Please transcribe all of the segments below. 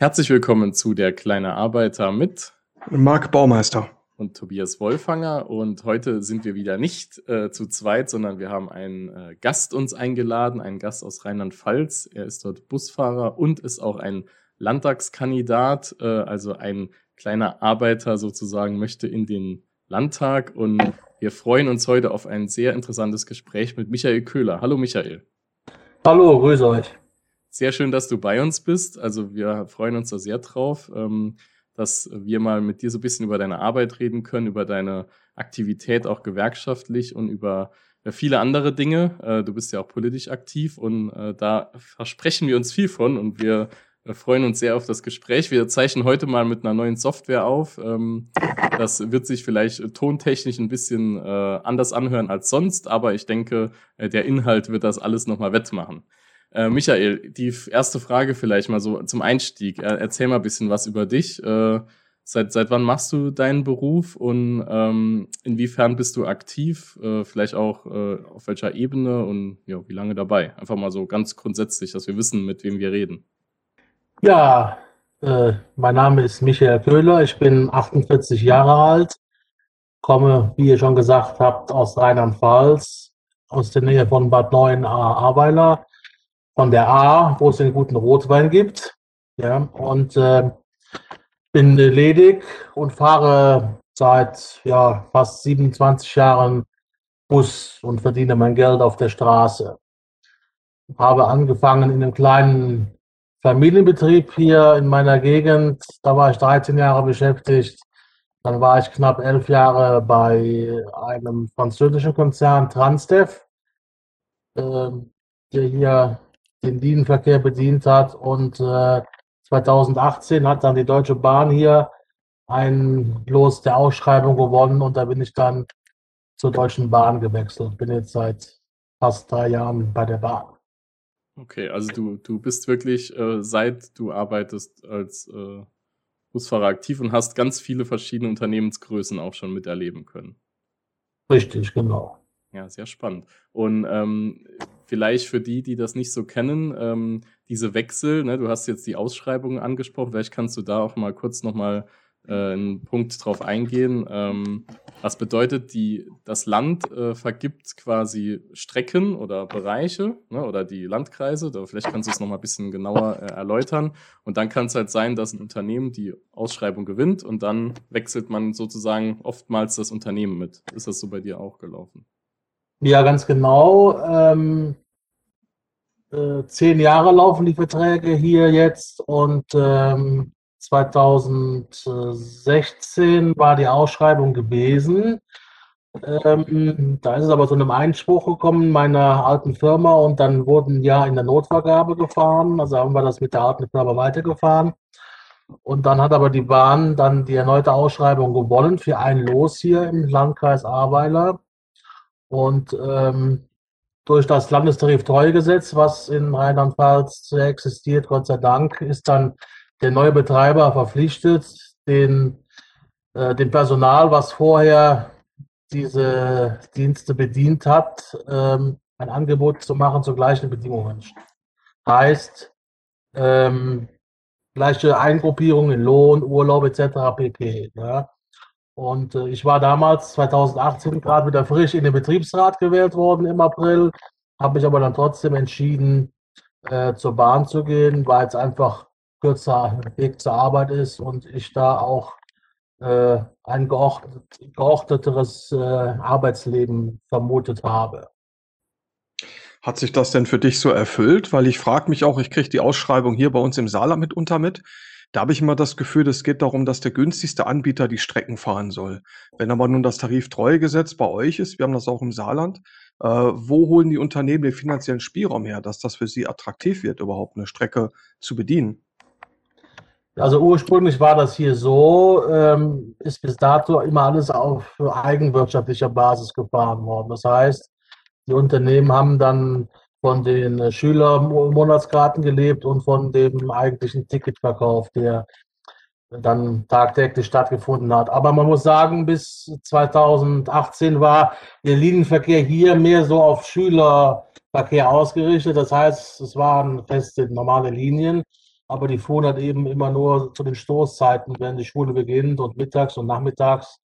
Herzlich willkommen zu der kleine Arbeiter mit Marc Baumeister und Tobias Wolfanger. Und heute sind wir wieder nicht äh, zu zweit, sondern wir haben einen äh, Gast uns eingeladen, einen Gast aus Rheinland-Pfalz. Er ist dort Busfahrer und ist auch ein Landtagskandidat, äh, also ein kleiner Arbeiter sozusagen möchte in den Landtag. Und wir freuen uns heute auf ein sehr interessantes Gespräch mit Michael Köhler. Hallo Michael. Hallo, grüße euch. Sehr schön, dass du bei uns bist. Also wir freuen uns da sehr drauf, ähm, dass wir mal mit dir so ein bisschen über deine Arbeit reden können, über deine Aktivität auch gewerkschaftlich und über äh, viele andere Dinge. Äh, du bist ja auch politisch aktiv und äh, da versprechen wir uns viel von und wir freuen uns sehr auf das Gespräch. Wir zeichnen heute mal mit einer neuen Software auf. Ähm, das wird sich vielleicht tontechnisch ein bisschen anders anhören als sonst, aber ich denke, der Inhalt wird das alles nochmal wettmachen. Äh, Michael, die erste Frage vielleicht mal so zum Einstieg. erzähl mal ein bisschen was über dich. Äh, seit, seit wann machst du deinen Beruf und ähm, inwiefern bist du aktiv? Äh, vielleicht auch äh, auf welcher Ebene und ja, wie lange dabei? Einfach mal so ganz grundsätzlich, dass wir wissen, mit wem wir reden. Ja, äh, mein Name ist Michael Köhler. Ich bin 48 Jahre alt, komme, wie ihr schon gesagt habt, aus Rheinland-Pfalz, aus der Nähe von Bad Neuenahr-Ahrweiler von der A, wo es den guten Rotwein gibt. Ja, und äh, bin ledig und fahre seit ja, fast 27 Jahren Bus und verdiene mein Geld auf der Straße. Habe angefangen in einem kleinen Familienbetrieb hier in meiner Gegend. Da war ich 13 Jahre beschäftigt. Dann war ich knapp elf Jahre bei einem französischen Konzern Transdev, äh, der hier den Linienverkehr bedient hat. Und äh, 2018 hat dann die Deutsche Bahn hier ein Los der Ausschreibung gewonnen und da bin ich dann zur Deutschen Bahn gewechselt. Bin jetzt seit fast drei Jahren bei der Bahn. Okay, also du, du bist wirklich, äh, seit du arbeitest als äh, Busfahrer aktiv und hast ganz viele verschiedene Unternehmensgrößen auch schon miterleben können. Richtig, genau. Ja, sehr spannend. Und ähm, vielleicht für die, die das nicht so kennen, ähm, diese Wechsel, ne, du hast jetzt die Ausschreibungen angesprochen, vielleicht kannst du da auch mal kurz nochmal äh, einen Punkt drauf eingehen. Ähm, was bedeutet, die, das Land äh, vergibt quasi Strecken oder Bereiche ne, oder die Landkreise, da, vielleicht kannst du es nochmal ein bisschen genauer äh, erläutern. Und dann kann es halt sein, dass ein Unternehmen die Ausschreibung gewinnt und dann wechselt man sozusagen oftmals das Unternehmen mit. Ist das so bei dir auch gelaufen? Ja, ganz genau. Ähm, äh, zehn Jahre laufen die Verträge hier jetzt und ähm, 2016 war die Ausschreibung gewesen. Ähm, da ist es aber zu einem Einspruch gekommen meiner alten Firma und dann wurden ja in der Notvergabe gefahren. Also haben wir das mit der alten Firma weitergefahren. Und dann hat aber die Bahn dann die erneute Ausschreibung gewonnen für ein Los hier im Landkreis Ahrweiler. Und ähm, durch das Landestariftreuegesetz, was in Rheinland-Pfalz existiert, Gott sei Dank, ist dann der neue Betreiber verpflichtet, den, äh, dem Personal, was vorher diese Dienste bedient hat, ähm, ein Angebot zu machen zu gleichen Bedingungen. Heißt, ähm, gleiche Eingruppierung in Lohn, Urlaub etc. pp. Ja. Und äh, ich war damals 2018 gerade wieder frisch in den Betriebsrat gewählt worden im April, habe mich aber dann trotzdem entschieden, äh, zur Bahn zu gehen, weil es einfach kürzer Weg zur Arbeit ist und ich da auch äh, ein geordnet, geordneteres äh, Arbeitsleben vermutet habe. Hat sich das denn für dich so erfüllt? Weil ich frage mich auch, ich kriege die Ausschreibung hier bei uns im Saarland mitunter mit. Da habe ich immer das Gefühl, es geht darum, dass der günstigste Anbieter die Strecken fahren soll. Wenn aber nun das Tariftreuegesetz bei euch ist, wir haben das auch im Saarland, äh, wo holen die Unternehmen den finanziellen Spielraum her, dass das für sie attraktiv wird, überhaupt eine Strecke zu bedienen? Also ursprünglich war das hier so, ähm, ist bis dato immer alles auf eigenwirtschaftlicher Basis gefahren worden. Das heißt, die Unternehmen haben dann von den Schülermonatskarten gelebt und von dem eigentlichen Ticketverkauf, der dann tagtäglich stattgefunden hat. Aber man muss sagen, bis 2018 war der Linienverkehr hier mehr so auf Schülerverkehr ausgerichtet. Das heißt, es waren feste normale Linien. aber die fuhren halt eben immer nur zu den Stoßzeiten, wenn die Schule beginnt und mittags und nachmittags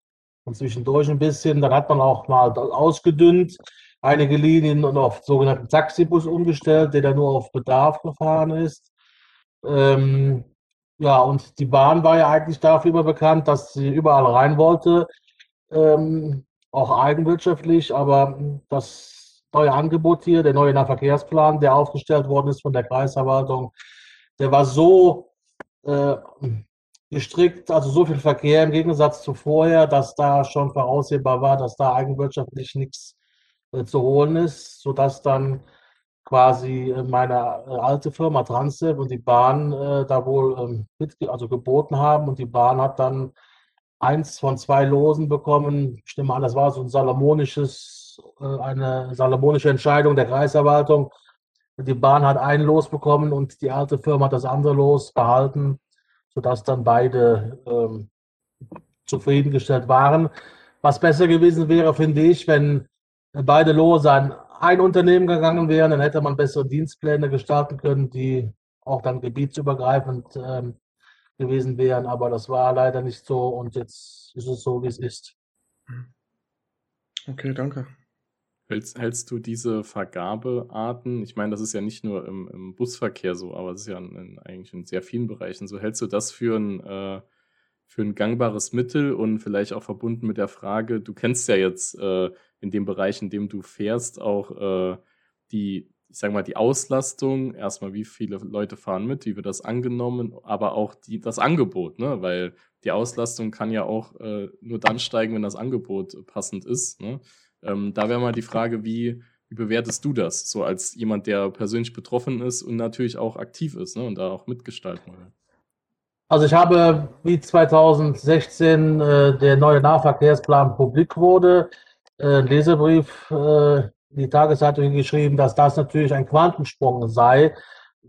und zwischendurch ein bisschen. Dann hat man auch mal ausgedünnt, einige Linien und auf sogenannten Taxibus umgestellt, der dann nur auf Bedarf gefahren ist. Ähm, ja, und die Bahn war ja eigentlich dafür immer bekannt, dass sie überall rein wollte, ähm, auch eigenwirtschaftlich, aber das neue Angebot hier, der neue Nahverkehrsplan, der aufgestellt worden ist von der Kreisverwaltung, der war so äh, gestrickt, also so viel Verkehr im Gegensatz zu vorher, dass da schon voraussehbar war, dass da eigenwirtschaftlich nichts zu holen ist, sodass dann quasi äh, meine äh, alte Firma Transdev und die Bahn äh, da wohl ähm, mit, also geboten haben und die Bahn hat dann eins von zwei Losen bekommen. Ich nehme an, das war so ein salomonisches, äh, eine salomonische Entscheidung der Kreisverwaltung die Bahn hat ein Los bekommen und die alte Firma hat das andere Los behalten, sodass dann beide ähm, zufriedengestellt waren. Was besser gewesen wäre, finde ich, wenn beide Lose an ein Unternehmen gegangen wären, dann hätte man bessere Dienstpläne gestalten können, die auch dann gebietsübergreifend ähm, gewesen wären. Aber das war leider nicht so und jetzt ist es so, wie es ist. Okay, danke. Hältst, hältst du diese Vergabearten, ich meine, das ist ja nicht nur im, im Busverkehr so, aber es ist ja in, in, eigentlich in sehr vielen Bereichen so, hältst du das für ein, äh, für ein gangbares Mittel und vielleicht auch verbunden mit der Frage, du kennst ja jetzt äh, in dem Bereich, in dem du fährst, auch äh, die, ich sage mal, die Auslastung, erstmal wie viele Leute fahren mit, wie wird das angenommen, aber auch die, das Angebot, ne? weil die Auslastung kann ja auch äh, nur dann steigen, wenn das Angebot passend ist. Ne? Ähm, da wäre mal die Frage, wie, wie bewertest du das, so als jemand, der persönlich betroffen ist und natürlich auch aktiv ist ne, und da auch mitgestalten will? Also ich habe, wie 2016 äh, der neue Nahverkehrsplan publik wurde, äh, einen Leserbrief äh, in die Tageszeitung geschrieben, dass das natürlich ein Quantensprung sei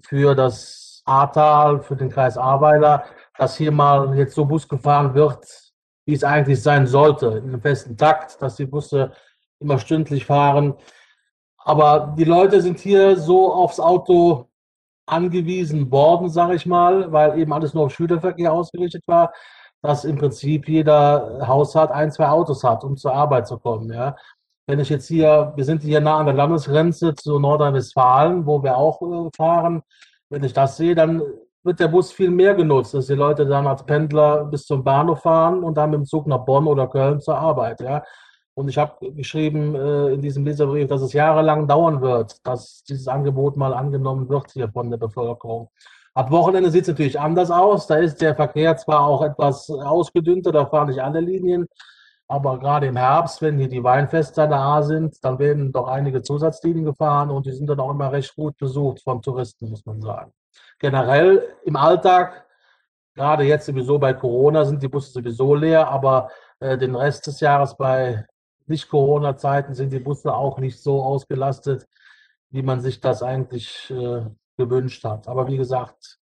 für das Ahrtal, für den Kreis Ahrweiler, dass hier mal jetzt so Bus gefahren wird, wie es eigentlich sein sollte, in einem festen Takt, dass die Busse immer stündlich fahren. Aber die Leute sind hier so aufs Auto angewiesen worden, sage ich mal, weil eben alles nur auf Schülerverkehr ausgerichtet war, dass im Prinzip jeder Haushalt ein, zwei Autos hat, um zur Arbeit zu kommen. Ja. Wenn ich jetzt hier, wir sind hier nah an der Landesgrenze zu Nordrhein-Westfalen, wo wir auch äh, fahren, wenn ich das sehe, dann wird der Bus viel mehr genutzt, dass die Leute dann als Pendler bis zum Bahnhof fahren und dann mit dem Zug nach Bonn oder Köln zur Arbeit. Ja. Und ich habe geschrieben äh, in diesem Leserbrief, dass es jahrelang dauern wird, dass dieses Angebot mal angenommen wird hier von der Bevölkerung. Ab Wochenende sieht es natürlich anders aus. Da ist der Verkehr zwar auch etwas ausgedünnter, da fahren nicht alle Linien, aber gerade im Herbst, wenn hier die Weinfeste da sind, dann werden doch einige Zusatzlinien gefahren und die sind dann auch immer recht gut besucht von Touristen, muss man sagen. Generell im Alltag, gerade jetzt sowieso bei Corona, sind die Busse sowieso leer, aber äh, den Rest des Jahres bei nicht-Corona-Zeiten sind die Busse auch nicht so ausgelastet, wie man sich das eigentlich äh, gewünscht hat. Aber wie gesagt,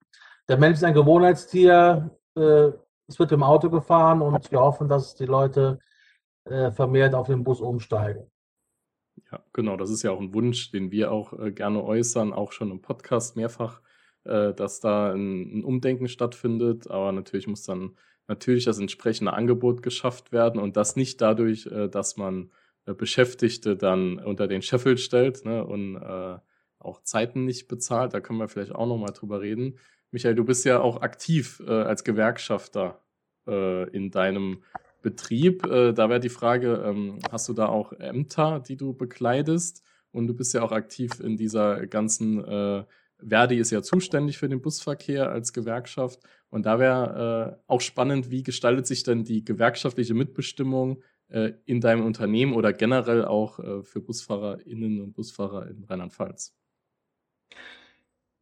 der Mensch ist ein Gewohnheitstier. Äh, es wird im Auto gefahren und wir hoffen, dass die Leute äh, vermehrt auf den Bus umsteigen. Ja, genau. Das ist ja auch ein Wunsch, den wir auch äh, gerne äußern, auch schon im Podcast mehrfach, äh, dass da ein, ein Umdenken stattfindet. Aber natürlich muss dann natürlich das entsprechende Angebot geschafft werden und das nicht dadurch, äh, dass man äh, Beschäftigte dann unter den Scheffel stellt ne, und äh, auch Zeiten nicht bezahlt. Da können wir vielleicht auch nochmal drüber reden. Michael, du bist ja auch aktiv äh, als Gewerkschafter äh, in deinem Betrieb. Äh, da wäre die Frage, ähm, hast du da auch Ämter, die du bekleidest? Und du bist ja auch aktiv in dieser ganzen Verdi ist ja zuständig für den Busverkehr als Gewerkschaft. Und da wäre äh, auch spannend, wie gestaltet sich denn die gewerkschaftliche Mitbestimmung äh, in deinem Unternehmen oder generell auch äh, für BusfahrerInnen und Busfahrer in Rheinland-Pfalz?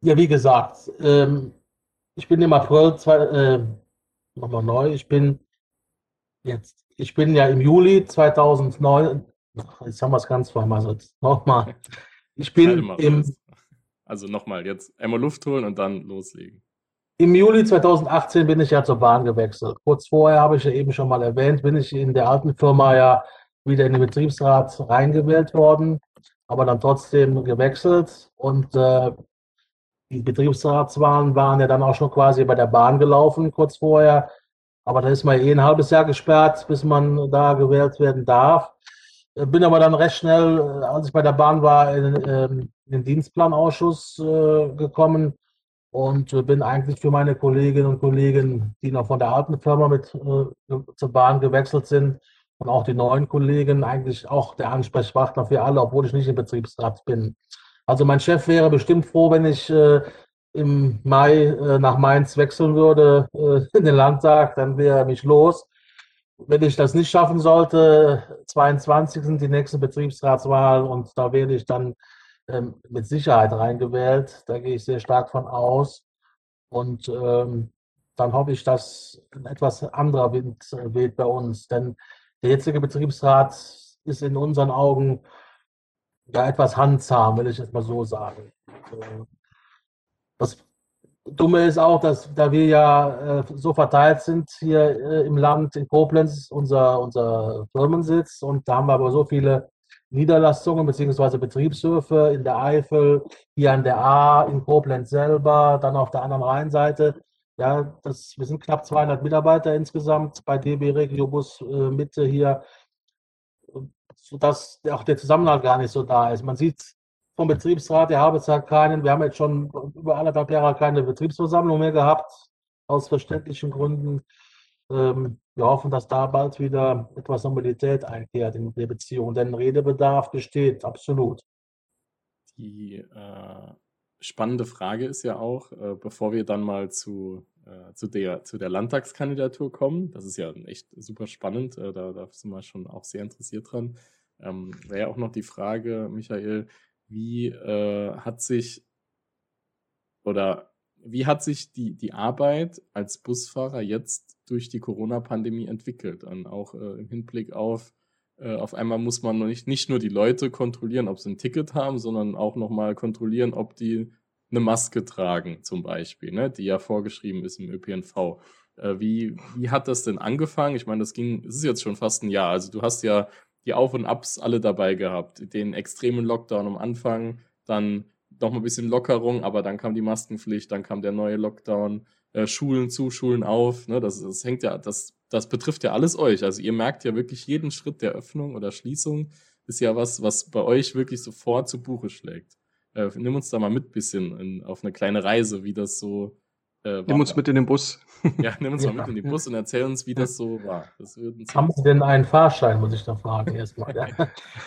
Ja, wie gesagt, ähm, ich bin im April, zwei, äh, nochmal neu, ich bin jetzt, ich bin ja im Juli 2009, jetzt haben wir es ganz zweimal, also nochmal, ich bin im, also nochmal, jetzt einmal Luft holen und dann loslegen. Im Juli 2018 bin ich ja zur Bahn gewechselt. Kurz vorher habe ich ja eben schon mal erwähnt, bin ich in der alten Firma ja wieder in den Betriebsrat reingewählt worden, aber dann trotzdem gewechselt. Und äh, die Betriebsratswahlen waren ja dann auch schon quasi bei der Bahn gelaufen, kurz vorher. Aber da ist man eh ein halbes Jahr gesperrt, bis man da gewählt werden darf. Äh, bin aber dann recht schnell, äh, als ich bei der Bahn war, in, ähm, in den Dienstplanausschuss äh, gekommen und bin eigentlich für meine Kolleginnen und Kollegen, die noch von der alten Firma mit zur Bahn gewechselt sind und auch die neuen Kollegen, eigentlich auch der Ansprechpartner für alle, obwohl ich nicht im Betriebsrat bin. Also mein Chef wäre bestimmt froh, wenn ich im Mai nach Mainz wechseln würde in den Landtag, dann wäre er mich los wenn ich das nicht schaffen sollte, 22 sind die nächsten Betriebsratswahlen und da werde ich dann ähm, mit Sicherheit reingewählt. Da gehe ich sehr stark von aus. Und ähm, dann hoffe ich, dass ein etwas anderer Wind weht bei uns. Denn der jetzige Betriebsrat ist in unseren Augen ja etwas handzahm, will ich jetzt mal so sagen. Das Dumme ist auch, dass da wir ja äh, so verteilt sind hier äh, im Land, in Koblenz unser, unser Firmensitz und da haben wir aber so viele Niederlassungen bzw. Betriebshöfe in der Eifel, hier an der A, in Koblenz selber, dann auf der anderen Rheinseite. Ja, das, wir sind knapp 200 Mitarbeiter insgesamt bei DB Regiobus äh, Mitte hier, sodass auch der Zusammenhalt gar nicht so da ist. Man sieht vom Betriebsrat der Habezeit keinen. Wir haben jetzt schon über anderthalb Jahre keine Betriebsversammlung mehr gehabt, aus verständlichen Gründen. Ähm, wir hoffen, dass da bald wieder etwas Normalität einkehrt in der Beziehung, denn Redebedarf besteht absolut. Die äh, spannende Frage ist ja auch, äh, bevor wir dann mal zu, äh, zu, der, zu der Landtagskandidatur kommen, das ist ja echt super spannend, äh, da, da sind wir schon auch sehr interessiert dran, ähm, wäre ja auch noch die Frage, Michael, wie äh, hat sich oder wie hat sich die, die Arbeit als Busfahrer jetzt durch die Corona-Pandemie entwickelt? Und auch äh, im Hinblick auf, äh, auf einmal muss man nicht, nicht nur die Leute kontrollieren, ob sie ein Ticket haben, sondern auch nochmal kontrollieren, ob die eine Maske tragen, zum Beispiel, ne, die ja vorgeschrieben ist im ÖPNV. Äh, wie, wie hat das denn angefangen? Ich meine, das ging, es ist jetzt schon fast ein Jahr. Also du hast ja die Auf- und Ups alle dabei gehabt. Den extremen Lockdown am Anfang, dann noch mal ein bisschen Lockerung, aber dann kam die Maskenpflicht, dann kam der neue Lockdown, äh, Schulen zu, Schulen auf. Ne? Das, das hängt ja, das, das betrifft ja alles euch. Also ihr merkt ja wirklich jeden Schritt der Öffnung oder Schließung ist ja was, was bei euch wirklich sofort zu Buche schlägt. Äh, nimm uns da mal mit bisschen in, auf eine kleine Reise, wie das so äh, nimm uns mit in den Bus. Ja, nimm uns mal mit in den Bus und erzähl uns, wie das so war. Das Haben Sie denn einen Fahrschein, muss ich da fragen erstmal. Ja.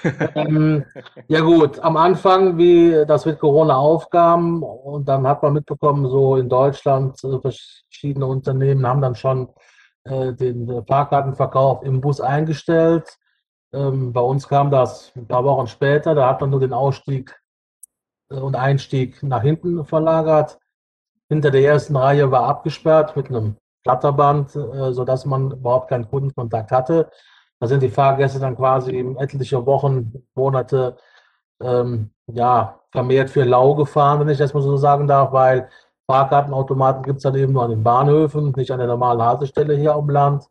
ähm, ja gut, am Anfang, wie das mit Corona aufkam und dann hat man mitbekommen, so in Deutschland äh, verschiedene Unternehmen haben dann schon äh, den Fahrkartenverkauf im Bus eingestellt. Ähm, bei uns kam das ein paar Wochen später, da hat man nur den Ausstieg äh, und Einstieg nach hinten verlagert hinter der ersten Reihe war abgesperrt mit einem Flatterband, äh, sodass man überhaupt keinen Kundenkontakt hatte. Da sind die Fahrgäste dann quasi etliche Wochen, Monate ähm, ja, vermehrt für lau gefahren, wenn ich das mal so sagen darf, weil Fahrkartenautomaten gibt es dann eben nur an den Bahnhöfen, nicht an der normalen Haltestelle hier am Land.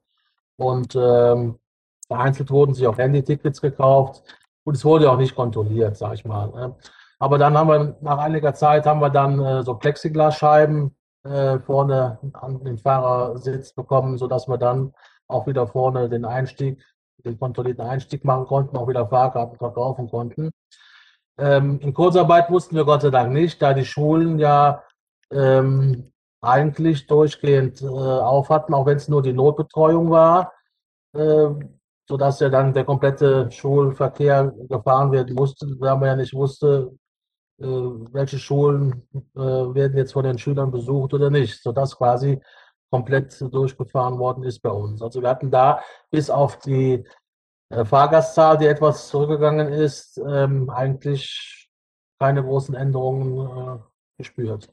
Und ähm, vereinzelt wurden sich auch Handy-Tickets gekauft und es wurde auch nicht kontrolliert, sag ich mal. Aber dann haben wir nach einiger Zeit haben wir dann äh, so Plexiglasscheiben äh, vorne an den Fahrersitz bekommen, sodass wir dann auch wieder vorne den Einstieg, den kontrollierten Einstieg machen konnten, auch wieder Fahrkarten verkaufen konnten. Ähm, in Kurzarbeit mussten wir Gott sei Dank nicht, da die Schulen ja ähm, eigentlich durchgehend äh, auf hatten, auch wenn es nur die Notbetreuung war, äh, sodass ja dann der komplette Schulverkehr gefahren werden musste, da man ja nicht wusste, welche Schulen äh, werden jetzt von den Schülern besucht oder nicht, sodass quasi komplett durchgefahren worden ist bei uns. Also wir hatten da bis auf die äh, Fahrgastzahl, die etwas zurückgegangen ist, ähm, eigentlich keine großen Änderungen gespürt.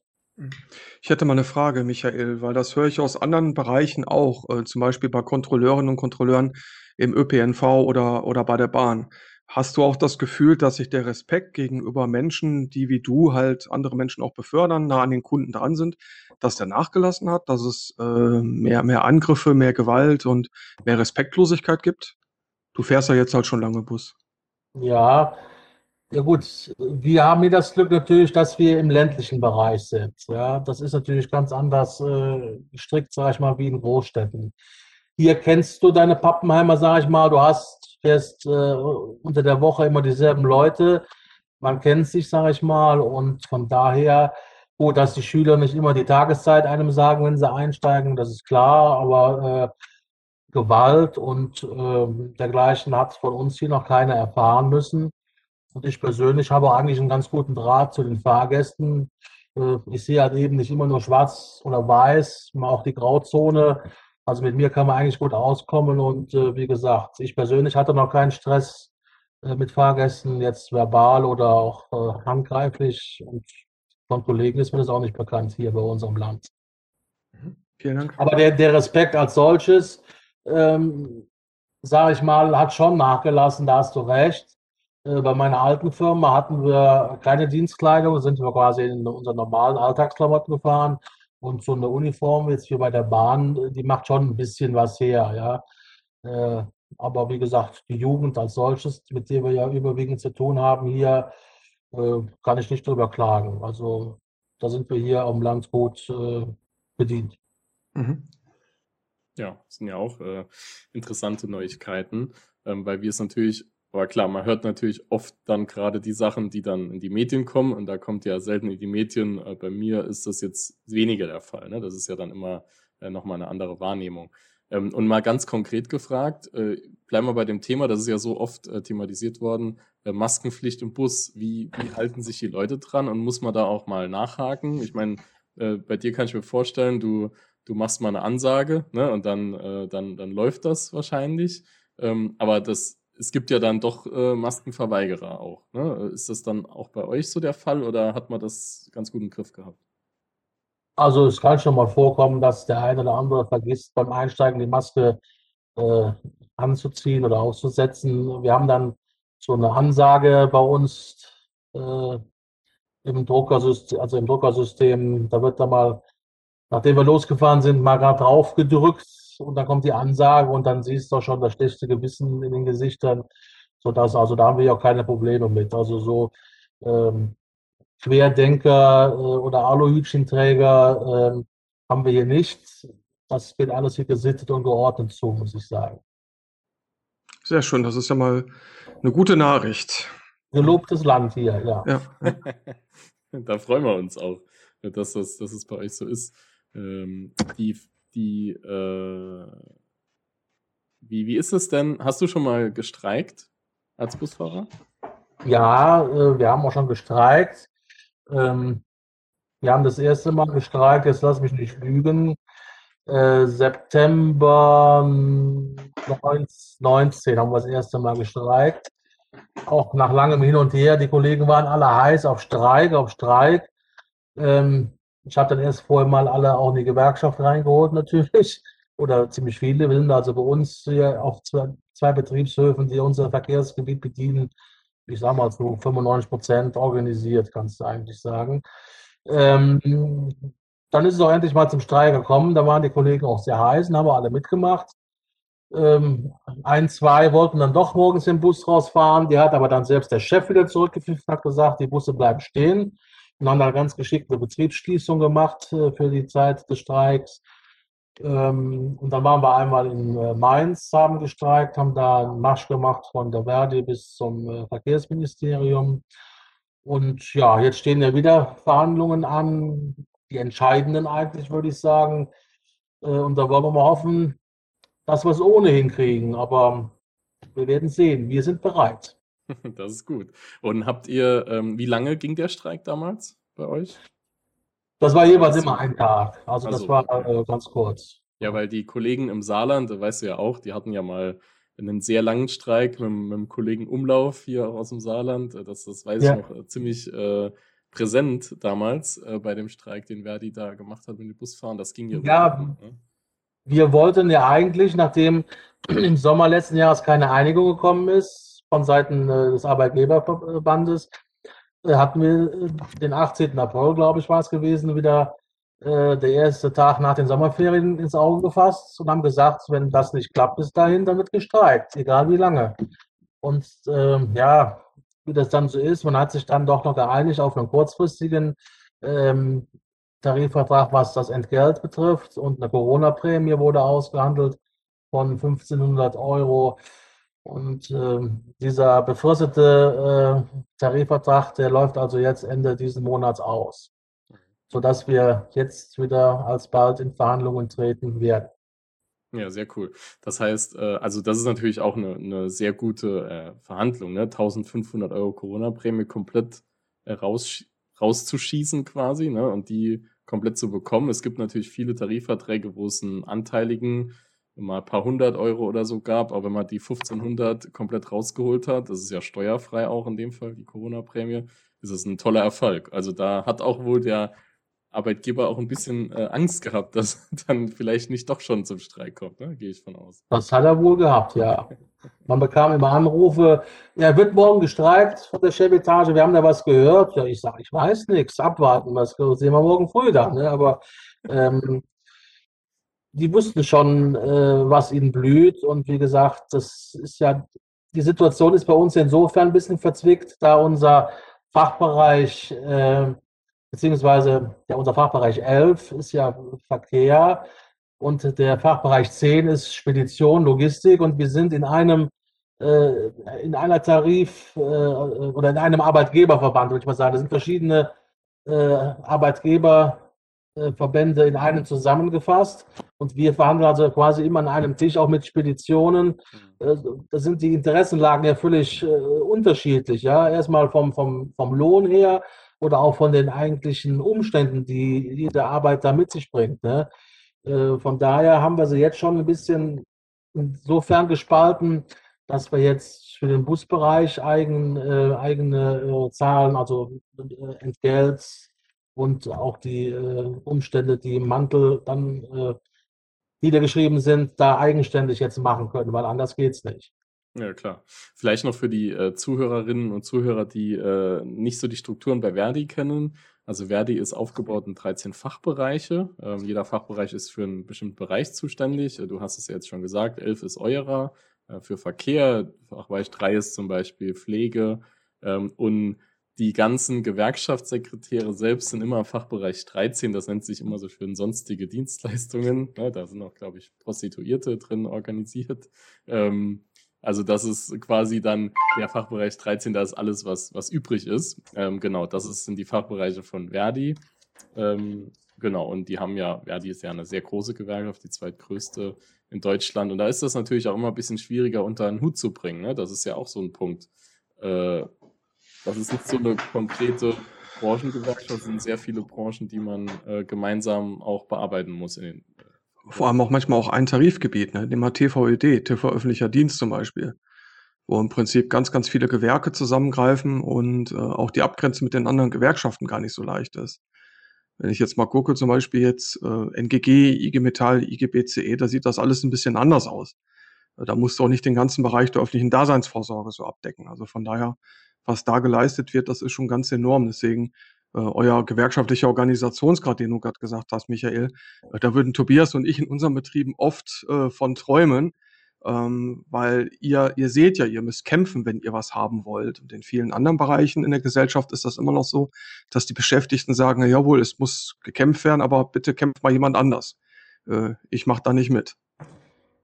Ich hätte mal eine Frage, Michael, weil das höre ich aus anderen Bereichen auch, zum Beispiel bei Kontrolleurinnen und Kontrolleuren im ÖPNV oder, oder bei der Bahn. Hast du auch das Gefühl, dass sich der Respekt gegenüber Menschen, die wie du halt andere Menschen auch befördern, nah an den Kunden dran sind, dass der nachgelassen hat, dass es äh, mehr, mehr Angriffe, mehr Gewalt und mehr Respektlosigkeit gibt? Du fährst ja jetzt halt schon lange Bus. Ja, Ja gut, wir haben hier das Glück natürlich, dass wir im ländlichen Bereich sind. Ja, das ist natürlich ganz anders äh, gestrickt, sage ich mal, wie in Großstädten. Hier kennst du deine Pappenheimer, sage ich mal, du hast fährst äh, unter der Woche immer dieselben Leute. Man kennt sich, sage ich mal, und von daher, gut, dass die Schüler nicht immer die Tageszeit einem sagen, wenn sie einsteigen, das ist klar, aber äh, Gewalt und äh, dergleichen hat von uns hier noch keiner erfahren müssen. Und ich persönlich habe eigentlich einen ganz guten Draht zu den Fahrgästen. Äh, ich sehe halt eben nicht immer nur schwarz oder weiß, auch die Grauzone. Also mit mir kann man eigentlich gut auskommen. Und äh, wie gesagt, ich persönlich hatte noch keinen Stress äh, mit Fahrgästen, jetzt verbal oder auch handgreiflich. Und von Kollegen ist mir das auch nicht bekannt hier bei unserem Land. Mhm. Vielen Dank. Aber der, der Respekt als solches, ähm, sage ich mal, hat schon nachgelassen, da hast du recht. Äh, bei meiner alten Firma hatten wir keine Dienstkleidung, sind wir quasi in unseren normalen Alltagsklamotten gefahren. Und so eine Uniform jetzt wie bei der Bahn, die macht schon ein bisschen was her, ja. Äh, aber wie gesagt, die Jugend als solches, mit der wir ja überwiegend zu tun haben hier, äh, kann ich nicht drüber klagen. Also da sind wir hier am Land gut bedient. Mhm. Ja, das sind ja auch äh, interessante Neuigkeiten, ähm, weil wir es natürlich aber klar, man hört natürlich oft dann gerade die Sachen, die dann in die Medien kommen und da kommt ja selten in die Medien. Äh, bei mir ist das jetzt weniger der Fall. Ne? Das ist ja dann immer äh, nochmal eine andere Wahrnehmung. Ähm, und mal ganz konkret gefragt, äh, bleiben wir bei dem Thema, das ist ja so oft äh, thematisiert worden, äh, Maskenpflicht im Bus. Wie, wie halten sich die Leute dran und muss man da auch mal nachhaken? Ich meine, äh, bei dir kann ich mir vorstellen, du, du machst mal eine Ansage ne? und dann, äh, dann, dann läuft das wahrscheinlich. Ähm, aber das es gibt ja dann doch äh, Maskenverweigerer auch. Ne? Ist das dann auch bei euch so der Fall oder hat man das ganz gut im Griff gehabt? Also es kann schon mal vorkommen, dass der eine oder andere vergisst, beim Einsteigen die Maske äh, anzuziehen oder auszusetzen. Wir haben dann so eine Ansage bei uns äh, im Druckersystem, also im Druckersystem, da wird da mal, nachdem wir losgefahren sind, mal gerade drauf gedrückt und dann kommt die Ansage und dann siehst du schon das schlechte Gewissen in den Gesichtern, sodass, also da haben wir ja auch keine Probleme mit. Also so ähm, Querdenker äh, oder Aluhütchenträger äh, haben wir hier nicht. Das geht alles hier gesittet und geordnet zu, muss ich sagen. Sehr schön, das ist ja mal eine gute Nachricht. Gelobtes Land hier, ja. ja. da freuen wir uns auch, dass, das, dass es bei euch so ist. Ähm, die die, äh, wie, wie ist es denn? Hast du schon mal gestreikt als Busfahrer? Ja, äh, wir haben auch schon gestreikt. Ähm, wir haben das erste Mal gestreikt, jetzt lass mich nicht lügen, äh, September 19 haben wir das erste Mal gestreikt. Auch nach langem Hin und Her. Die Kollegen waren alle heiß auf Streik, auf Streik. Ähm, ich habe dann erst vorher mal alle auch in die Gewerkschaft reingeholt, natürlich. Oder ziemlich viele. Wir sind also bei uns hier auf zwei, zwei Betriebshöfen, die unser Verkehrsgebiet bedienen. Ich sage mal so 95 Prozent organisiert, kannst du eigentlich sagen. Ähm, dann ist es auch endlich mal zum Streik gekommen. Da waren die Kollegen auch sehr heiß und haben alle mitgemacht. Ähm, ein, zwei wollten dann doch morgens den Bus rausfahren. Die hat aber dann selbst der Chef wieder zurückgepfiffen, hat gesagt, die Busse bleiben stehen und haben da ganz geschickt eine Betriebsschließung gemacht äh, für die Zeit des Streiks. Ähm, und dann waren wir einmal in äh, Mainz, haben gestreikt, haben da einen Marsch gemacht von der Verdi bis zum äh, Verkehrsministerium. Und ja, jetzt stehen ja wieder Verhandlungen an, die entscheidenden eigentlich, würde ich sagen. Und da wollen wir mal hoffen, dass wir es ohnehin kriegen. Aber wir werden sehen. Wir sind bereit. Das ist gut. Und habt ihr, ähm, wie lange ging der Streik damals bei euch? Das war jeweils immer ein Tag. Also, also das war äh, ganz kurz. Ja, weil die Kollegen im Saarland, weißt du ja auch, die hatten ja mal einen sehr langen Streik mit, mit dem Kollegen Umlauf hier aus dem Saarland. Das, das weiß ja. ich noch äh, ziemlich äh, präsent damals äh, bei dem Streik, den Verdi da gemacht hat mit dem Busfahren. Das ging ja. Ja, ne? wir wollten ja eigentlich, nachdem im Sommer letzten Jahres keine Einigung gekommen ist, von Seiten äh, des Arbeitgeberverbandes äh, hatten wir äh, den 18. April, glaube ich, war es gewesen, wieder der erste Tag nach den Sommerferien ins Auge gefasst und haben gesagt, wenn das nicht klappt bis dahin, dann wird gestreikt, egal wie lange. Und ähm, ja, wie das dann so ist. Man hat sich dann doch noch geeinigt auf einen kurzfristigen ähm, Tarifvertrag, was das Entgelt betrifft. Und eine Corona-Prämie wurde ausgehandelt von 1500 Euro. Und äh, dieser befristete äh, Tarifvertrag, der läuft also jetzt Ende dieses Monats aus, sodass wir jetzt wieder alsbald in Verhandlungen treten werden. Ja, sehr cool. Das heißt, äh, also das ist natürlich auch eine, eine sehr gute äh, Verhandlung, ne? 1500 Euro Corona-Prämie komplett äh, raus, rauszuschießen quasi, ne? Und die komplett zu bekommen. Es gibt natürlich viele Tarifverträge, wo es einen anteiligen mal ein paar hundert Euro oder so gab, aber wenn man die 1500 komplett rausgeholt hat, das ist ja steuerfrei auch in dem Fall, die Corona-Prämie, ist es ein toller Erfolg. Also da hat auch wohl der Arbeitgeber auch ein bisschen äh, Angst gehabt, dass dann vielleicht nicht doch schon zum Streik kommt, ne? gehe ich von aus. Das hat er wohl gehabt, ja. Man bekam immer Anrufe, er ja, wird morgen gestreikt von der Chefetage, wir haben da was gehört. Ja, ich sage, ich weiß nichts, abwarten, was sehen wir morgen früh dann. Ne? Aber ähm, die wussten schon, äh, was ihnen blüht. Und wie gesagt, das ist ja, die Situation ist bei uns insofern ein bisschen verzwickt, da unser Fachbereich, äh, beziehungsweise ja, unser Fachbereich 11 ist ja Verkehr und der Fachbereich 10 ist Spedition, Logistik und wir sind in einem äh, in einer Tarif- äh, oder in einem Arbeitgeberverband, würde ich mal sagen. Das sind verschiedene äh, Arbeitgeber Verbände in einem zusammengefasst und wir verhandeln also quasi immer an einem Tisch, auch mit Speditionen. Mhm. Äh, da sind die Interessenlagen ja völlig äh, unterschiedlich. Ja? Erstmal vom, vom, vom Lohn her oder auch von den eigentlichen Umständen, die jede Arbeiter mit sich bringt. Ne? Von daher haben wir sie jetzt schon ein bisschen insofern gespalten, dass wir jetzt für den Busbereich eigen, äh, eigene äh, Zahlen, also äh, Entgelt, und auch die äh, Umstände, die im Mantel dann äh, niedergeschrieben sind, da eigenständig jetzt machen können, weil anders geht es nicht. Ja, klar. Vielleicht noch für die äh, Zuhörerinnen und Zuhörer, die äh, nicht so die Strukturen bei Verdi kennen. Also Verdi ist aufgebaut in 13 Fachbereiche. Ähm, jeder Fachbereich ist für einen bestimmten Bereich zuständig. Äh, du hast es ja jetzt schon gesagt, 11 ist eurer äh, für Verkehr, Fachbereich 3 ist zum Beispiel Pflege ähm, und die ganzen Gewerkschaftssekretäre selbst sind immer im Fachbereich 13, das nennt sich immer so schön sonstige Dienstleistungen. Ja, da sind auch, glaube ich, Prostituierte drin organisiert. Ähm, also das ist quasi dann der Fachbereich 13, da ist alles, was, was übrig ist. Ähm, genau, das ist, sind die Fachbereiche von Verdi. Ähm, genau, und die haben ja, Verdi ist ja eine sehr große Gewerkschaft, die zweitgrößte in Deutschland. Und da ist das natürlich auch immer ein bisschen schwieriger unter einen Hut zu bringen. Ne? Das ist ja auch so ein Punkt. Äh, das ist nicht so eine konkrete Branchengewerkschaft, sind sehr viele Branchen, die man äh, gemeinsam auch bearbeiten muss. Den, äh, Vor allem auch manchmal auch ein Tarifgebiet, ne? nehmen wir TVÖD, TV öffentlicher Dienst zum Beispiel, wo im Prinzip ganz, ganz viele Gewerke zusammengreifen und äh, auch die Abgrenzung mit den anderen Gewerkschaften gar nicht so leicht ist. Wenn ich jetzt mal gucke, zum Beispiel jetzt äh, NGG, IG Metall, IG BCE, da sieht das alles ein bisschen anders aus. Da musst du auch nicht den ganzen Bereich der öffentlichen Daseinsvorsorge so abdecken. Also von daher was da geleistet wird, das ist schon ganz enorm. Deswegen äh, euer gewerkschaftlicher Organisationsgrad, den du gerade gesagt hast, Michael, äh, da würden Tobias und ich in unseren Betrieben oft äh, von träumen, ähm, weil ihr, ihr seht ja, ihr müsst kämpfen, wenn ihr was haben wollt. Und in vielen anderen Bereichen in der Gesellschaft ist das immer noch so, dass die Beschäftigten sagen, ja, jawohl, es muss gekämpft werden, aber bitte kämpft mal jemand anders. Äh, ich mache da nicht mit.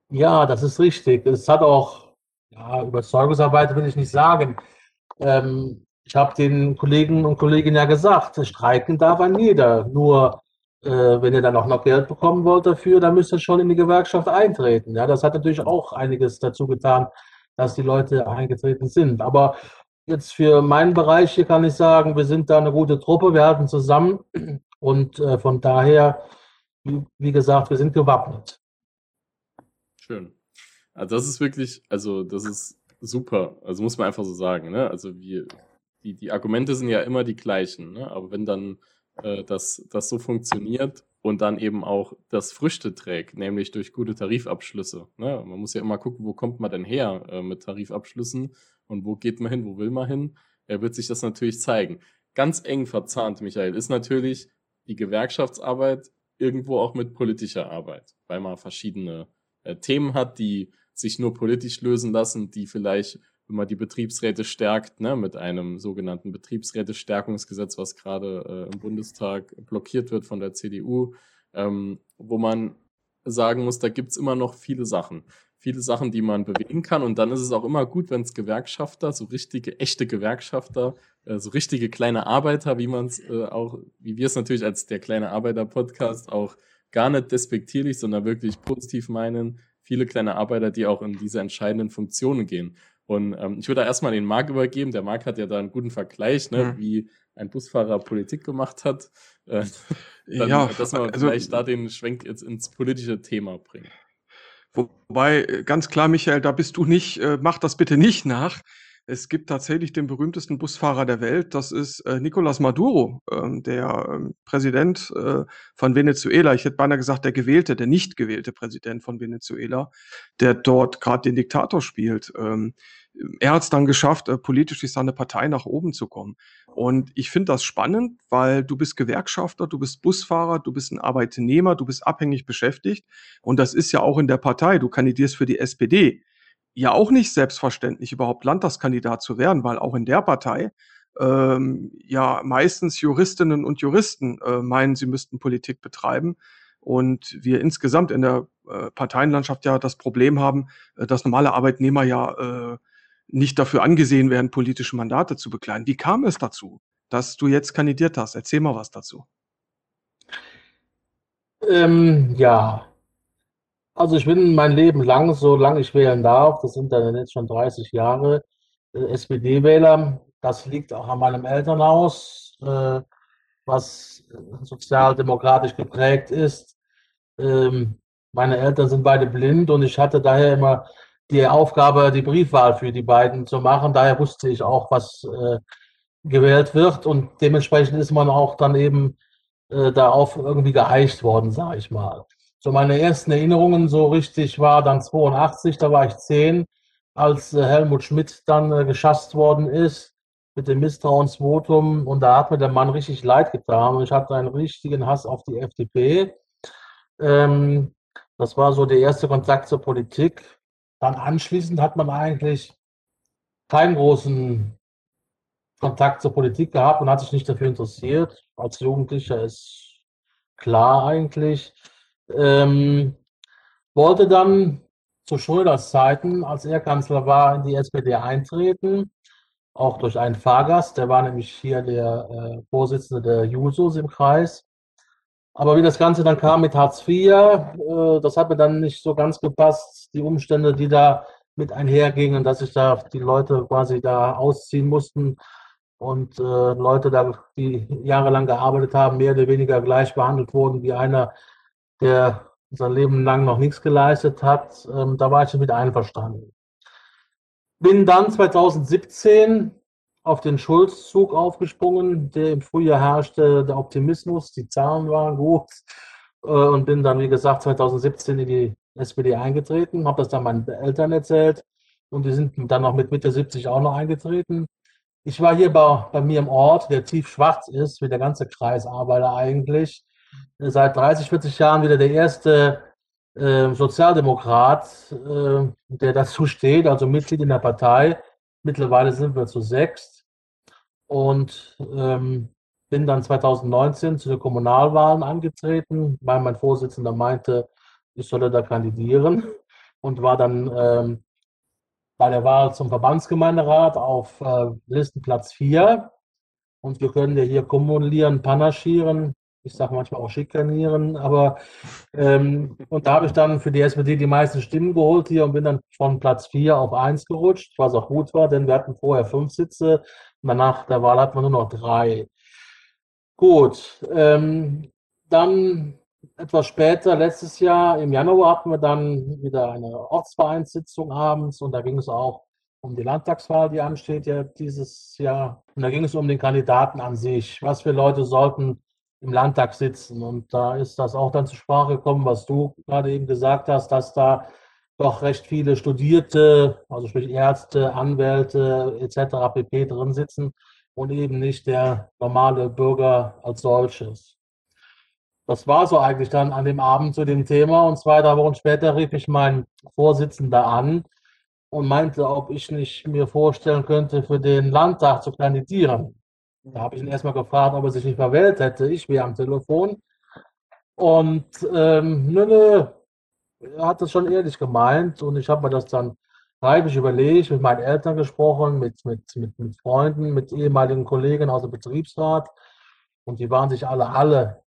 Ja, das ist richtig. Es hat auch, ja, Überzeugungsarbeit will ich nicht sagen. Ähm, ich habe den Kollegen und Kolleginnen ja gesagt, streiken darf ein jeder. Nur äh, wenn ihr dann auch noch Geld bekommen wollt dafür, dann müsst ihr schon in die Gewerkschaft eintreten. Ja, das hat natürlich auch einiges dazu getan, dass die Leute eingetreten sind. Aber jetzt für meinen Bereich hier kann ich sagen, wir sind da eine gute Truppe, wir halten zusammen und äh, von daher, wie, wie gesagt, wir sind gewappnet. Schön. Also das ist wirklich, also das ist super. Also muss man einfach so sagen. Ne? Also wir, die, die Argumente sind ja immer die gleichen. Ne? Aber wenn dann äh, das, das so funktioniert und dann eben auch das Früchte trägt, nämlich durch gute Tarifabschlüsse. Ne? Man muss ja immer gucken, wo kommt man denn her äh, mit Tarifabschlüssen und wo geht man hin, wo will man hin. Er wird sich das natürlich zeigen. Ganz eng verzahnt, Michael, ist natürlich die Gewerkschaftsarbeit irgendwo auch mit politischer Arbeit, weil man verschiedene äh, Themen hat, die sich nur politisch lösen lassen, die vielleicht wenn man die Betriebsräte stärkt, ne, mit einem sogenannten Betriebsräte-Stärkungsgesetz, was gerade äh, im Bundestag blockiert wird von der CDU, ähm, wo man sagen muss, da gibt's immer noch viele Sachen. Viele Sachen, die man bewegen kann. Und dann ist es auch immer gut, wenn es Gewerkschafter, so richtige, echte Gewerkschafter, äh, so richtige kleine Arbeiter, wie man es äh, auch, wie wir es natürlich als der kleine Arbeiter-Podcast auch gar nicht despektierlich, sondern wirklich positiv meinen, viele kleine Arbeiter, die auch in diese entscheidenden Funktionen gehen. Und ähm, ich würde da erstmal den Marc übergeben. Der Marc hat ja da einen guten Vergleich, ne, mhm. wie ein Busfahrer Politik gemacht hat. Äh, dann, ja, dass wir also, vielleicht da den Schwenk jetzt ins politische Thema bringen. Wobei, äh, ganz klar, Michael, da bist du nicht, äh, mach das bitte nicht nach. Es gibt tatsächlich den berühmtesten Busfahrer der Welt, das ist äh, Nicolas Maduro, ähm, der ähm, Präsident äh, von Venezuela. Ich hätte beinahe gesagt, der gewählte, der nicht gewählte Präsident von Venezuela, der dort gerade den Diktator spielt. Ähm, er hat es dann geschafft, äh, politisch durch seine Partei nach oben zu kommen. Und ich finde das spannend, weil du bist Gewerkschafter, du bist Busfahrer, du bist ein Arbeitnehmer, du bist abhängig beschäftigt. Und das ist ja auch in der Partei. Du kandidierst für die SPD ja auch nicht selbstverständlich, überhaupt Landtagskandidat zu werden, weil auch in der Partei ähm, ja meistens Juristinnen und Juristen äh, meinen, sie müssten Politik betreiben. Und wir insgesamt in der äh, Parteienlandschaft ja das Problem haben, äh, dass normale Arbeitnehmer ja äh, nicht dafür angesehen werden, politische Mandate zu bekleiden. Wie kam es dazu, dass du jetzt kandidiert hast? Erzähl mal was dazu. Ähm, ja, also ich bin mein Leben lang, solange ich wählen darf, das sind dann jetzt schon 30 Jahre, äh, SPD-Wähler. Das liegt auch an meinem Elternhaus, äh, was sozialdemokratisch geprägt ist. Ähm, meine Eltern sind beide blind und ich hatte daher immer die Aufgabe, die Briefwahl für die beiden zu machen. Daher wusste ich auch, was äh, gewählt wird und dementsprechend ist man auch dann eben darauf irgendwie geeicht worden, sage ich mal. So meine ersten Erinnerungen so richtig war dann 82, da war ich zehn, als äh, Helmut Schmidt dann äh, geschasst worden ist mit dem Misstrauensvotum und da hat mir der Mann richtig leid getan und ich hatte einen richtigen Hass auf die FDP. Ähm, das war so der erste Kontakt zur Politik. Dann anschließend hat man eigentlich keinen großen Kontakt zur Politik gehabt und hat sich nicht dafür interessiert. Als Jugendlicher ist klar eigentlich. Ähm, wollte dann zu Schröders Zeiten, als er Kanzler war, in die SPD eintreten, auch durch einen Fahrgast, der war nämlich hier der äh, Vorsitzende der Jusos im Kreis. Aber wie das Ganze dann kam mit Hartz IV, äh, das hat mir dann nicht so ganz gepasst, die Umstände, die da mit einhergingen, dass sich da die Leute quasi da ausziehen mussten und äh, Leute, da, die jahrelang gearbeitet haben, mehr oder weniger gleich behandelt wurden wie einer, der sein Leben lang noch nichts geleistet hat, ähm, da war ich mit einverstanden. Bin dann 2017 auf den Schulzzug aufgesprungen, der im Frühjahr herrschte, der Optimismus, die Zahlen waren gut äh, und bin dann, wie gesagt, 2017 in die SPD eingetreten, habe das dann meinen Eltern erzählt und die sind dann noch mit Mitte 70 auch noch eingetreten. Ich war hier bei, bei mir im Ort, der tief schwarz ist, wie der ganze Kreis Arbeiter eigentlich, seit 30, 40 Jahren wieder der erste äh, Sozialdemokrat, äh, der dazu steht, also Mitglied in der Partei. Mittlerweile sind wir zu sechs und ähm, bin dann 2019 zu den Kommunalwahlen angetreten, weil mein Vorsitzender meinte, ich solle da kandidieren und war dann ähm, bei der Wahl zum Verbandsgemeinderat auf äh, Listenplatz 4. Und wir können ja hier kumulieren, panaschieren, ich sage manchmal auch schikanieren, aber ähm, und da habe ich dann für die SPD die meisten Stimmen geholt hier und bin dann von Platz 4 auf 1 gerutscht, was auch gut war, denn wir hatten vorher fünf Sitze, nach der Wahl hatten wir nur noch drei. Gut, ähm, dann etwas später, letztes Jahr im Januar, hatten wir dann wieder eine Ortsvereinssitzung abends und da ging es auch um die Landtagswahl, die ansteht ja dieses Jahr. Und da ging es um den Kandidaten an sich. Was für Leute sollten im Landtag sitzen. Und da ist das auch dann zur Sprache gekommen, was du gerade eben gesagt hast, dass da doch recht viele Studierte, also sprich Ärzte, Anwälte etc. pp. drin sitzen und eben nicht der normale Bürger als solches. Das war so eigentlich dann an dem Abend zu dem Thema und zwei, drei Wochen später rief ich meinen Vorsitzender an und meinte, ob ich nicht mir vorstellen könnte, für den Landtag zu kandidieren. Da habe ich ihn erstmal gefragt, ob er sich nicht verwählt hätte. Ich wäre am Telefon. Und ähm, nö, nö, er hat das schon ehrlich gemeint und ich habe mir das dann reiblich überlegt, mit meinen Eltern gesprochen, mit, mit, mit, mit Freunden, mit ehemaligen Kollegen aus dem Betriebsrat und die waren sich alle, alle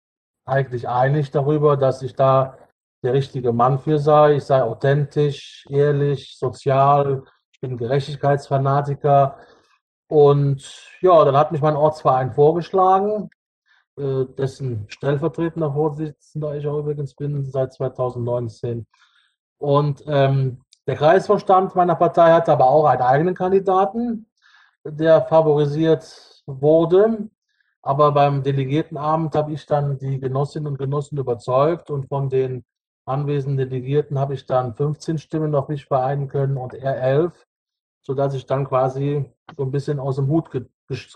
eigentlich einig darüber, dass ich da der richtige Mann für sei. Ich sei authentisch, ehrlich, sozial, ich bin Gerechtigkeitsfanatiker und ja, dann hat mich mein Ortsverein vorgeschlagen äh, dessen stellvertretender Vorsitzender ich auch übrigens bin seit 2019. Und ähm, der Kreisvorstand meiner Partei hat aber auch einen eigenen Kandidaten, der favorisiert wurde. Aber beim Delegiertenabend habe ich dann die Genossinnen und Genossen überzeugt und von den anwesenden Delegierten habe ich dann 15 Stimmen auf mich vereinen können und er 11, sodass ich dann quasi so ein bisschen aus dem Hut ge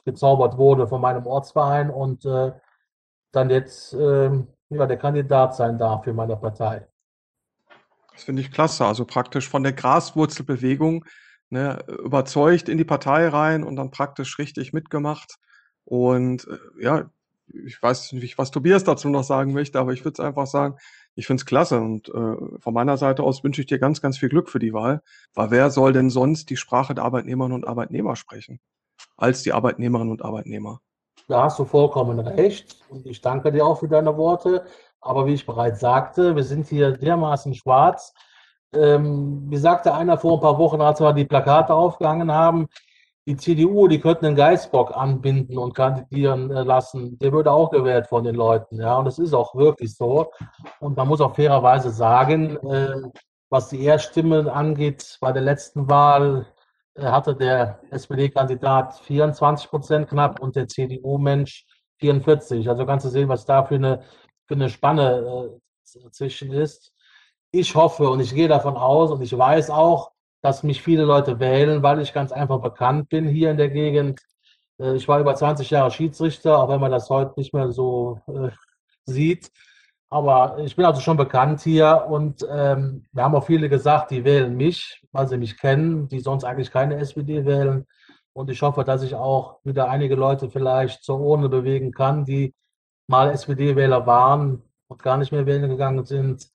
gezaubert wurde von meinem Ortsverein und äh, dann jetzt ähm, ja, der Kandidat sein darf für meine Partei. Das finde ich klasse. Also praktisch von der Graswurzelbewegung ne, überzeugt in die Partei rein und dann praktisch richtig mitgemacht. Und äh, ja, ich weiß nicht, was Tobias dazu noch sagen möchte, aber ich würde es einfach sagen, ich finde es klasse. Und äh, von meiner Seite aus wünsche ich dir ganz, ganz viel Glück für die Wahl. Weil wer soll denn sonst die Sprache der Arbeitnehmerinnen und Arbeitnehmer sprechen? Als die Arbeitnehmerinnen und Arbeitnehmer. Da hast du vollkommen recht und ich danke dir auch für deine Worte. Aber wie ich bereits sagte, wir sind hier dermaßen schwarz. Ähm, wie sagte einer vor ein paar Wochen, als wir die Plakate aufgehangen haben, die CDU, die könnten einen Geistbock anbinden und kandidieren äh, lassen. Der würde auch gewählt von den Leuten. Ja, und das ist auch wirklich so. Und man muss auch fairerweise sagen, äh, was die Erststimmen angeht, bei der letzten Wahl hatte der SPD-Kandidat 24 Prozent knapp und der CDU-Mensch 44. Also kannst du sehen, was da für eine, für eine Spanne äh, zwischen ist. Ich hoffe und ich gehe davon aus und ich weiß auch, dass mich viele Leute wählen, weil ich ganz einfach bekannt bin hier in der Gegend. Äh, ich war über 20 Jahre Schiedsrichter, auch wenn man das heute nicht mehr so äh, sieht. Aber ich bin also schon bekannt hier und ähm, wir haben auch viele gesagt, die wählen mich, weil sie mich kennen, die sonst eigentlich keine SPD wählen. Und ich hoffe, dass ich auch wieder einige Leute vielleicht zur Urne bewegen kann, die mal SPD-Wähler waren und gar nicht mehr wählen gegangen sind.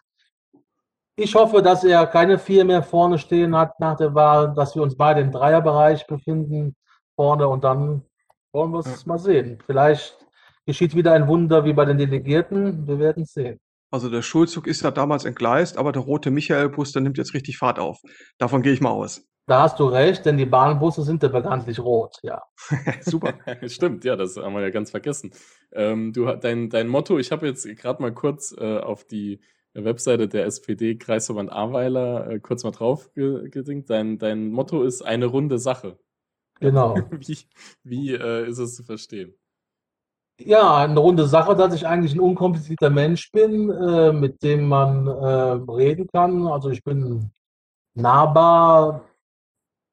Ich hoffe, dass er keine vier mehr vorne stehen hat nach der Wahl, dass wir uns beide im Dreierbereich befinden vorne und dann wollen wir es mal sehen. Vielleicht geschieht wieder ein Wunder wie bei den Delegierten. Wir werden es sehen. Also der Schulzug ist ja damals entgleist, aber der rote Michael-Bus, der nimmt jetzt richtig Fahrt auf. Davon gehe ich mal aus. Da hast du recht, denn die Bahnbusse sind ja bekanntlich rot, ja. Super. Stimmt, ja, das haben wir ja ganz vergessen. Ähm, du, dein, dein Motto, ich habe jetzt gerade mal kurz äh, auf die Webseite der SPD Kreisverband Ahrweiler äh, kurz mal drauf gedingt. Dein, dein Motto ist eine runde Sache. Genau. wie wie äh, ist es zu verstehen? Ja, eine runde Sache, dass ich eigentlich ein unkomplizierter Mensch bin, äh, mit dem man äh, reden kann. Also ich bin nahbar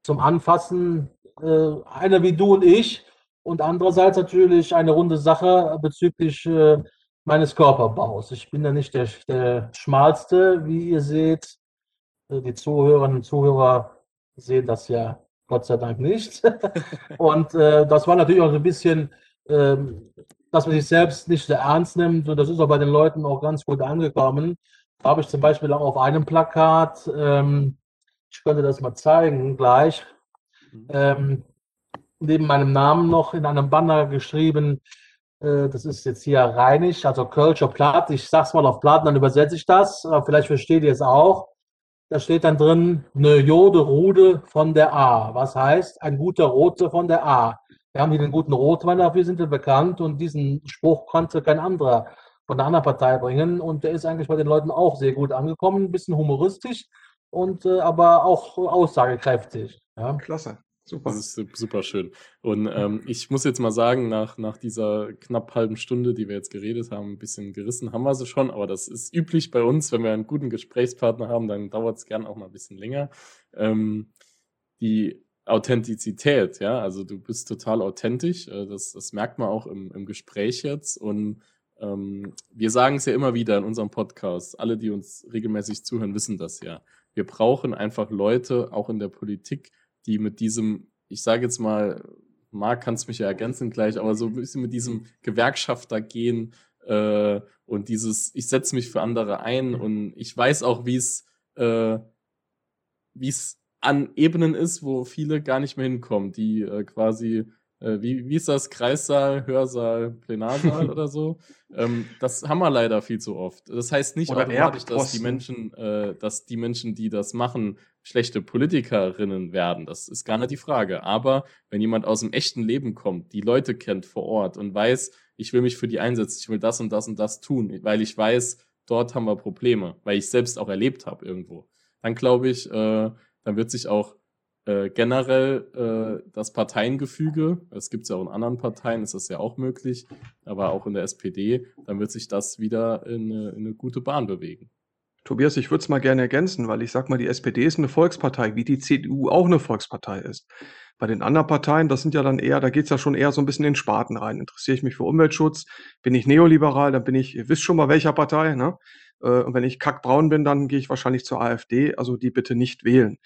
zum Anfassen, äh, einer wie du und ich. Und andererseits natürlich eine runde Sache bezüglich äh, meines Körperbaus. Ich bin ja nicht der, der schmalste, wie ihr seht. Äh, die Zuhörerinnen und Zuhörer sehen das ja Gott sei Dank nicht. und äh, das war natürlich auch so ein bisschen ähm, dass man sich selbst nicht sehr ernst nimmt. Und das ist auch bei den Leuten auch ganz gut angekommen. Da habe ich zum Beispiel auch auf einem Plakat, ähm, ich könnte das mal zeigen gleich, mhm. ähm, neben meinem Namen noch in einem Banner geschrieben, das ist jetzt hier Rheinisch, also Kölscher Platt. Ich sag's mal auf Platten, dann übersetze ich das. Vielleicht versteht ihr es auch. Da steht dann drin, eine Jode Rude von der A. Was heißt, ein guter Rote von der A. Wir haben hier den guten Rotwein, dafür sind wir bekannt und diesen Spruch konnte kein anderer von der anderen Partei bringen und der ist eigentlich bei den Leuten auch sehr gut angekommen, ein bisschen humoristisch und äh, aber auch aussagekräftig. Ja. Klasse. Super. Das ist super schön. Und ähm, ich muss jetzt mal sagen, nach, nach dieser knapp halben Stunde, die wir jetzt geredet haben, ein bisschen gerissen haben wir sie schon, aber das ist üblich bei uns, wenn wir einen guten Gesprächspartner haben, dann dauert es gern auch mal ein bisschen länger. Ähm, die Authentizität, ja, also du bist total authentisch, äh, das, das merkt man auch im, im Gespräch jetzt und ähm, wir sagen es ja immer wieder in unserem Podcast, alle, die uns regelmäßig zuhören, wissen das ja. wir brauchen einfach Leute, auch in der Politik, die mit diesem, ich sage jetzt mal, Marc kannst mich ja ergänzen gleich, aber so ein bisschen mit diesem Gewerkschafter gehen äh, und dieses, ich setze mich für andere ein und ich weiß auch, wie es äh, wie es an Ebenen ist, wo viele gar nicht mehr hinkommen, die äh, quasi äh, wie, wie ist das? Kreissaal, Hörsaal, Plenarsaal oder so? Ähm, das haben wir leider viel zu oft. Das heißt nicht Oder automatisch, dass die Menschen, äh, dass die Menschen, die das machen, schlechte Politikerinnen werden. Das ist gar nicht die Frage. Aber wenn jemand aus dem echten Leben kommt, die Leute kennt vor Ort und weiß, ich will mich für die einsetzen, ich will das und das und das tun, weil ich weiß, dort haben wir Probleme, weil ich selbst auch erlebt habe irgendwo, dann glaube ich, äh, dann wird sich auch äh, generell äh, das Parteiengefüge, es gibt es ja auch in anderen Parteien, ist das ja auch möglich, aber auch in der SPD, dann wird sich das wieder in eine, in eine gute Bahn bewegen. Tobias, ich würde es mal gerne ergänzen, weil ich sag mal, die SPD ist eine Volkspartei, wie die CDU auch eine Volkspartei ist. Bei den anderen Parteien, das sind ja dann eher, da geht's ja schon eher so ein bisschen in Sparten rein. Interessiere ich mich für Umweltschutz, bin ich neoliberal, dann bin ich, ihr wisst schon mal welcher Partei, ne? Äh, Und wenn ich kackbraun bin, dann gehe ich wahrscheinlich zur AfD, also die bitte nicht wählen.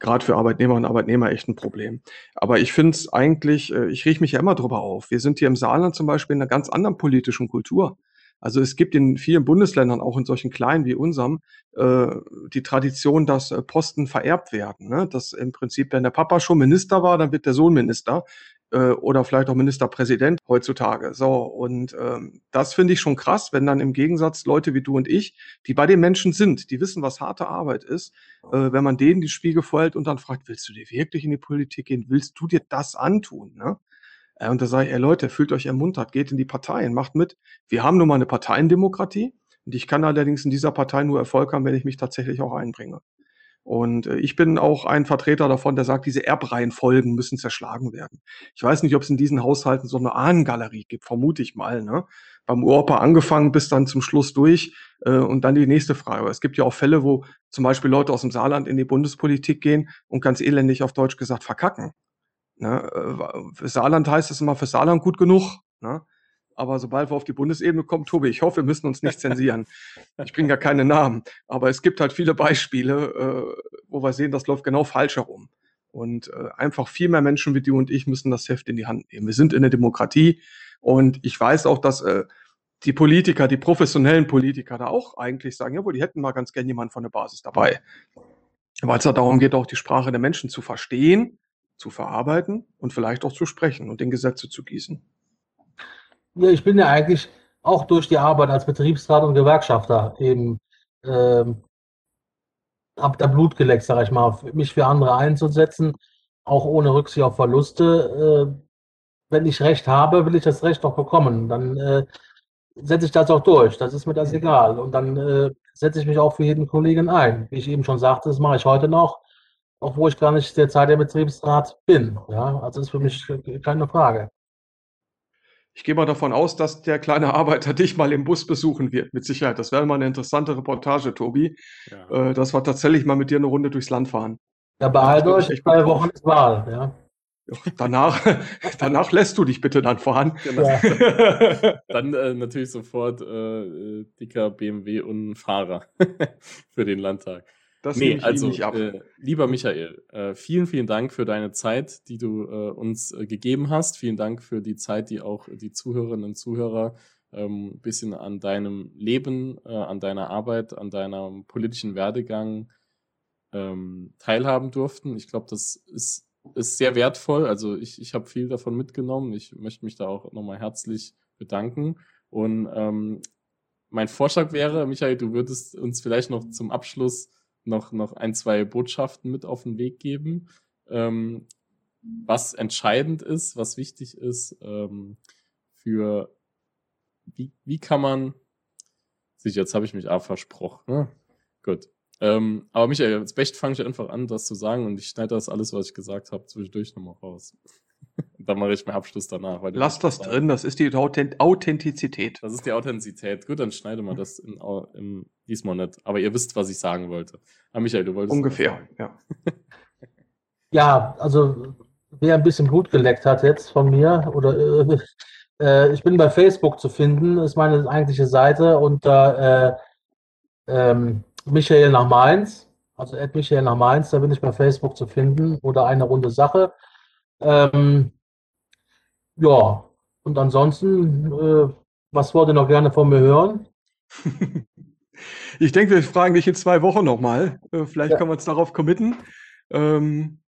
Gerade für Arbeitnehmer und Arbeitnehmer echt ein Problem. Aber ich finde es eigentlich, äh, ich rieche mich ja immer drüber auf. Wir sind hier im Saarland zum Beispiel in einer ganz anderen politischen Kultur. Also es gibt in vielen Bundesländern, auch in solchen kleinen wie unserem, äh, die Tradition, dass äh, Posten vererbt werden. Ne? Dass im Prinzip, wenn der Papa schon Minister war, dann wird der Sohn Minister äh, oder vielleicht auch Ministerpräsident heutzutage. So, und ähm, das finde ich schon krass, wenn dann im Gegensatz Leute wie du und ich, die bei den Menschen sind, die wissen, was harte Arbeit ist, äh, wenn man denen die Spiegel vorhält und dann fragt, willst du dir wirklich in die Politik gehen? Willst du dir das antun? Ne? Äh, Und da sage ich, ey Leute, fühlt euch ermuntert, geht in die Parteien, macht mit. Wir haben nun mal eine Parteiendemokratie und ich kann allerdings in dieser Partei nur Erfolg haben, wenn ich mich tatsächlich auch einbringe. Und äh, ich bin auch ein Vertreter davon, der sagt, diese Erbreihenfolgen müssen zerschlagen werden. Ich weiß nicht, ob es in diesen Haushalten so eine Ahnengalerie gibt, vermute ich mal. Ne? Beim Urpa angefangen bis dann zum Schluss durch äh, und dann die nächste Frage. Es gibt ja auch Fälle, wo zum Beispiel Leute aus dem Saarland in die Bundespolitik gehen und ganz elendig auf Deutsch gesagt verkacken. Ne? äh, Für Saarland heißt es immer für Saarland gut genug. Ne? Aber sobald wir auf die Bundesebene kommen, Tobi, ich hoffe, wir müssen uns nicht zensieren. Ich bringe ja keine Namen. Aber es gibt halt viele Beispiele, äh, wo wir sehen, das läuft genau falsch herum. Und äh, einfach viel mehr Menschen wie du und ich müssen das Heft in die Hand nehmen. Wir sind in der Demokratie und ich weiß auch, dass äh, die Politiker, die professionellen Politiker da auch eigentlich sagen, jawohl, die hätten mal ganz gern jemanden von der Basis dabei. Weil es ja darum geht, auch die Sprache der Menschen zu verstehen, zu verarbeiten und vielleicht auch zu sprechen und in Gesetze zu gießen. Ja, ich bin ja eigentlich auch durch die Arbeit als Betriebsrat und Gewerkschafter eben, ähm, habe da Blut geleckt, sage ich mal, mich für andere einzusetzen, auch ohne Rücksicht auf Verluste. Äh, wenn ich Recht habe, will ich das Recht auch bekommen. Dann äh, setze ich das auch durch. Das ist mir das egal. Und dann äh, setze ich mich auch für jeden Kollegen ein. Wie ich eben schon sagte, das mache ich heute noch, obwohl ich gar nicht derzeit der Betriebsrat bin. Ja, also ist für mich keine Frage. Ich gehe mal davon aus, dass der kleine Arbeiter dich mal im Bus besuchen wird, mit Sicherheit. Das wäre mal eine interessante Reportage, Tobi, Ja. äh, dass wir tatsächlich mal mit dir eine Runde durchs Land fahren. Ja, beeilt euch, zwei. Wochen ist Wahl. Ja. Danach, danach lässt du dich bitte dann fahren. Genau. Ja. Dann äh, natürlich sofort äh, äh, dicker BMW und Fahrer für den Landtag. Das Nee, ich also, nicht ab. äh, lieber Michael, äh, vielen, vielen Dank für deine Zeit, die du äh, uns äh, gegeben hast. Vielen Dank für die Zeit, die auch die Zuhörerinnen und Zuhörer ähm, ein bisschen an deinem Leben, äh, an deiner Arbeit, an deinem politischen Werdegang ähm, teilhaben durften. Ich glaube, das ist, ist sehr wertvoll. Also ich, ich habe viel davon mitgenommen. Ich möchte mich da auch nochmal herzlich bedanken. Und ähm, mein Vorschlag wäre, Michael, du würdest uns vielleicht noch zum Abschluss noch, noch ein, zwei Botschaften mit auf den Weg geben, ähm, was entscheidend ist, was wichtig ist ähm, für wie, wie kann man sicher, jetzt habe ich mich auch versprochen. Ne? Gut. Ähm, aber Michael, jetzt Becht fange ich einfach an, das zu sagen und ich schneide das alles, was ich gesagt habe, zwischendurch nochmal raus. Dann mache ich meinen Abschluss danach. Lass das drin, das ist die Authent Authentizität. Das ist die Authentizität. Gut, dann schneide mal das in, im, diesmal nicht. Aber ihr wisst, was ich sagen wollte. Ah, Michael, du wolltest. Ungefähr, ja. Ja, also wer ein bisschen Blut geleckt hat jetzt von mir oder äh, äh, ich bin bei Facebook zu finden, ist meine eigentliche Seite unter äh, ähm, Michael nach Mainz, Also Ed Michael nach Mainz, da bin ich bei Facebook zu finden oder eine runde Sache. Ähm, ja, und ansonsten, äh, was wollt ihr noch gerne von mir hören? ich denke, wir fragen dich in zwei Wochen nochmal. Äh, vielleicht ja. können wir uns darauf committen. Ähm,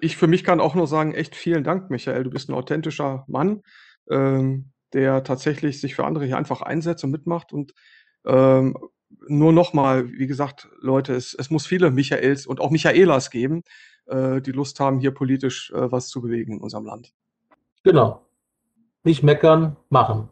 ich für mich kann auch nur sagen, echt vielen Dank, Michael. Du bist ein authentischer Mann, ähm, der tatsächlich sich für andere hier einfach einsetzt und mitmacht. Und ähm, nur nochmal, wie gesagt, Leute, es, es muss viele Michaels und auch Michaelas geben, äh, die Lust haben, hier politisch äh, was zu bewegen in unserem Land. Genau. Nicht meckern, machen.